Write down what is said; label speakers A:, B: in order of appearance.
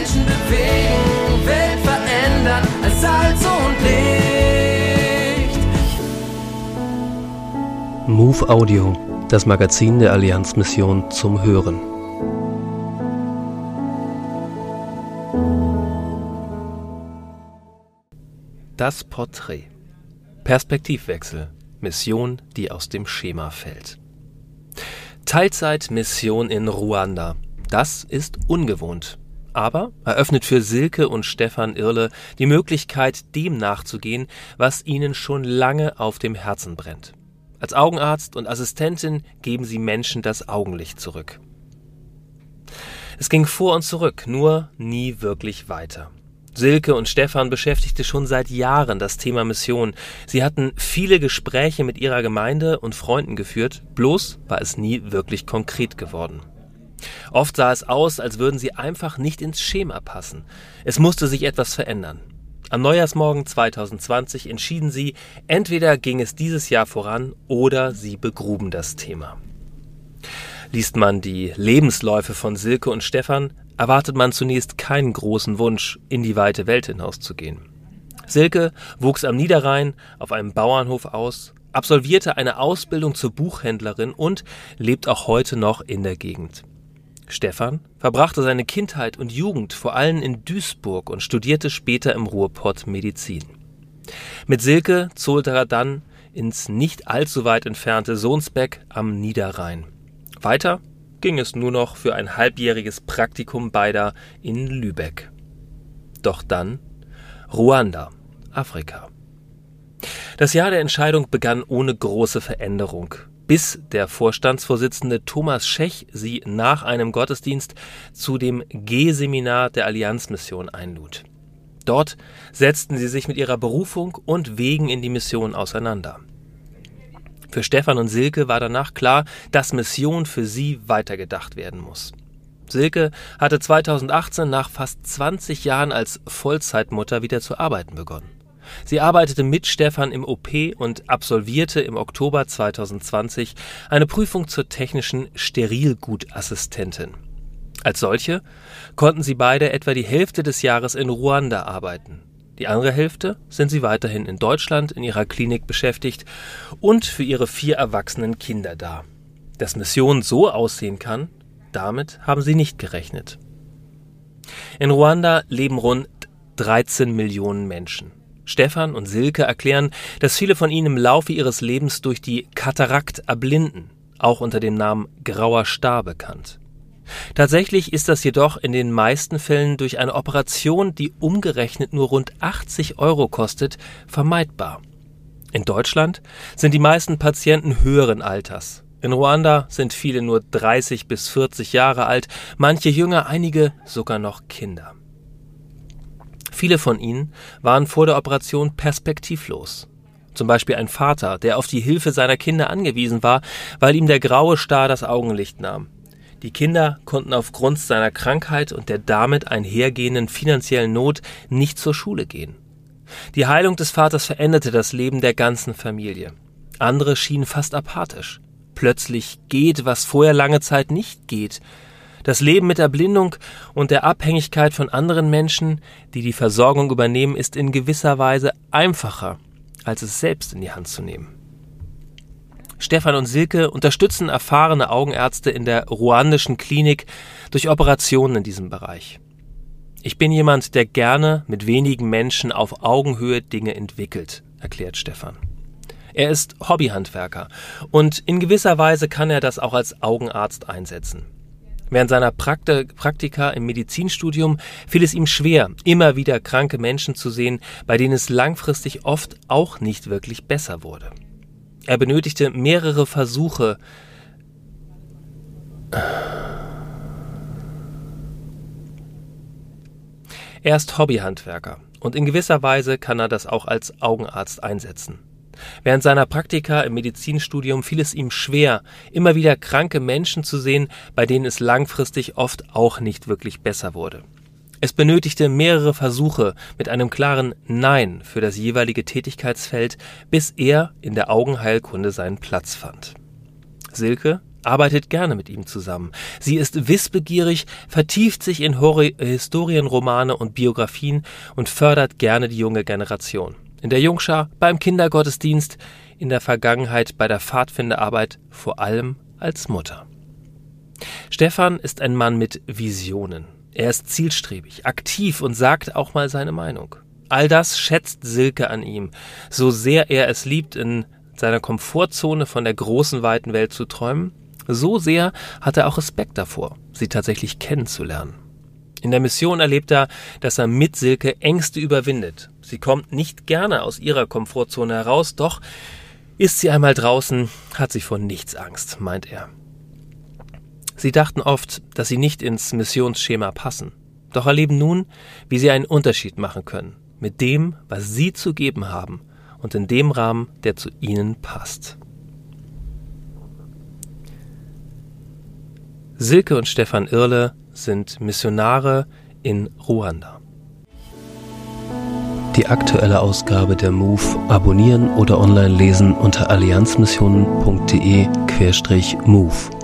A: Menschen bewegen, Welt verändern als Salz und Licht.
B: Move Audio, das Magazin der Allianzmission zum Hören. Das Porträt. Perspektivwechsel. Mission, die aus dem Schema fällt. Teilzeitmission in Ruanda. Das ist ungewohnt. Aber eröffnet für Silke und Stefan Irle die Möglichkeit, dem nachzugehen, was ihnen schon lange auf dem Herzen brennt. Als Augenarzt und Assistentin geben sie Menschen das Augenlicht zurück. Es ging vor und zurück, nur nie wirklich weiter. Silke und Stefan beschäftigte schon seit Jahren das Thema Mission. Sie hatten viele Gespräche mit ihrer Gemeinde und Freunden geführt, bloß war es nie wirklich konkret geworden. Oft sah es aus, als würden sie einfach nicht ins Schema passen. Es musste sich etwas verändern. Am Neujahrsmorgen 2020 entschieden sie, entweder ging es dieses Jahr voran oder sie begruben das Thema. Liest man die Lebensläufe von Silke und Stefan, erwartet man zunächst keinen großen Wunsch, in die weite Welt hinauszugehen. Silke wuchs am Niederrhein auf einem Bauernhof aus, absolvierte eine Ausbildung zur Buchhändlerin und lebt auch heute noch in der Gegend. Stefan verbrachte seine Kindheit und Jugend vor allem in Duisburg und studierte später im Ruhrpott Medizin. Mit Silke zog er dann ins nicht allzu weit entfernte Sohnsbeck am Niederrhein. Weiter ging es nur noch für ein halbjähriges Praktikum beider in Lübeck. Doch dann Ruanda, Afrika. Das Jahr der Entscheidung begann ohne große Veränderung, bis der Vorstandsvorsitzende Thomas Schech sie nach einem Gottesdienst zu dem G-Seminar der Allianzmission einlud. Dort setzten sie sich mit ihrer Berufung und Wegen in die Mission auseinander. Für Stefan und Silke war danach klar, dass Mission für sie weitergedacht werden muss. Silke hatte 2018 nach fast 20 Jahren als Vollzeitmutter wieder zu arbeiten begonnen. Sie arbeitete mit Stefan im OP und absolvierte im Oktober 2020 eine Prüfung zur technischen Sterilgutassistentin. Als solche konnten sie beide etwa die Hälfte des Jahres in Ruanda arbeiten. Die andere Hälfte sind sie weiterhin in Deutschland in ihrer Klinik beschäftigt und für ihre vier erwachsenen Kinder da. Dass Mission so aussehen kann, damit haben sie nicht gerechnet. In Ruanda leben rund 13 Millionen Menschen. Stefan und Silke erklären, dass viele von ihnen im Laufe ihres Lebens durch die Katarakt erblinden, auch unter dem Namen grauer Star bekannt. Tatsächlich ist das jedoch in den meisten Fällen durch eine Operation, die umgerechnet nur rund 80 Euro kostet, vermeidbar. In Deutschland sind die meisten Patienten höheren Alters. In Ruanda sind viele nur 30 bis 40 Jahre alt, manche jünger, einige sogar noch Kinder. Viele von ihnen waren vor der Operation perspektivlos. Zum Beispiel ein Vater, der auf die Hilfe seiner Kinder angewiesen war, weil ihm der graue Star das Augenlicht nahm. Die Kinder konnten aufgrund seiner Krankheit und der damit einhergehenden finanziellen Not nicht zur Schule gehen. Die Heilung des Vaters veränderte das Leben der ganzen Familie. Andere schienen fast apathisch. Plötzlich geht, was vorher lange Zeit nicht geht. Das Leben mit Erblindung und der Abhängigkeit von anderen Menschen, die die Versorgung übernehmen, ist in gewisser Weise einfacher, als es selbst in die Hand zu nehmen. Stefan und Silke unterstützen erfahrene Augenärzte in der ruandischen Klinik durch Operationen in diesem Bereich. Ich bin jemand, der gerne mit wenigen Menschen auf Augenhöhe Dinge entwickelt, erklärt Stefan. Er ist Hobbyhandwerker und in gewisser Weise kann er das auch als Augenarzt einsetzen. Während seiner Praktika im Medizinstudium fiel es ihm schwer, immer wieder kranke Menschen zu sehen, bei denen es langfristig oft auch nicht wirklich besser wurde. Er benötigte mehrere Versuche. Er ist Hobbyhandwerker und in gewisser Weise kann er das auch als Augenarzt einsetzen. Während seiner Praktika im Medizinstudium fiel es ihm schwer, immer wieder kranke Menschen zu sehen, bei denen es langfristig oft auch nicht wirklich besser wurde. Es benötigte mehrere Versuche mit einem klaren Nein für das jeweilige Tätigkeitsfeld, bis er in der Augenheilkunde seinen Platz fand. Silke arbeitet gerne mit ihm zusammen. Sie ist wissbegierig, vertieft sich in Historienromane und Biografien und fördert gerne die junge Generation. In der Jungschar, beim Kindergottesdienst, in der Vergangenheit bei der Pfadfinderarbeit, vor allem als Mutter. Stefan ist ein Mann mit Visionen. Er ist zielstrebig, aktiv und sagt auch mal seine Meinung. All das schätzt Silke an ihm, so sehr er es liebt, in seiner Komfortzone von der großen weiten Welt zu träumen, so sehr hat er auch Respekt davor, sie tatsächlich kennenzulernen. In der Mission erlebt er, dass er mit Silke Ängste überwindet. Sie kommt nicht gerne aus ihrer Komfortzone heraus, doch ist sie einmal draußen, hat sie vor nichts Angst, meint er. Sie dachten oft, dass sie nicht ins Missionsschema passen, doch erleben nun, wie sie einen Unterschied machen können, mit dem, was sie zu geben haben und in dem Rahmen, der zu ihnen passt. Silke und Stefan Irle sind Missionare in Ruanda.
C: Die aktuelle Ausgabe der MOVE abonnieren oder online lesen unter allianzmissionen.de-MOVE.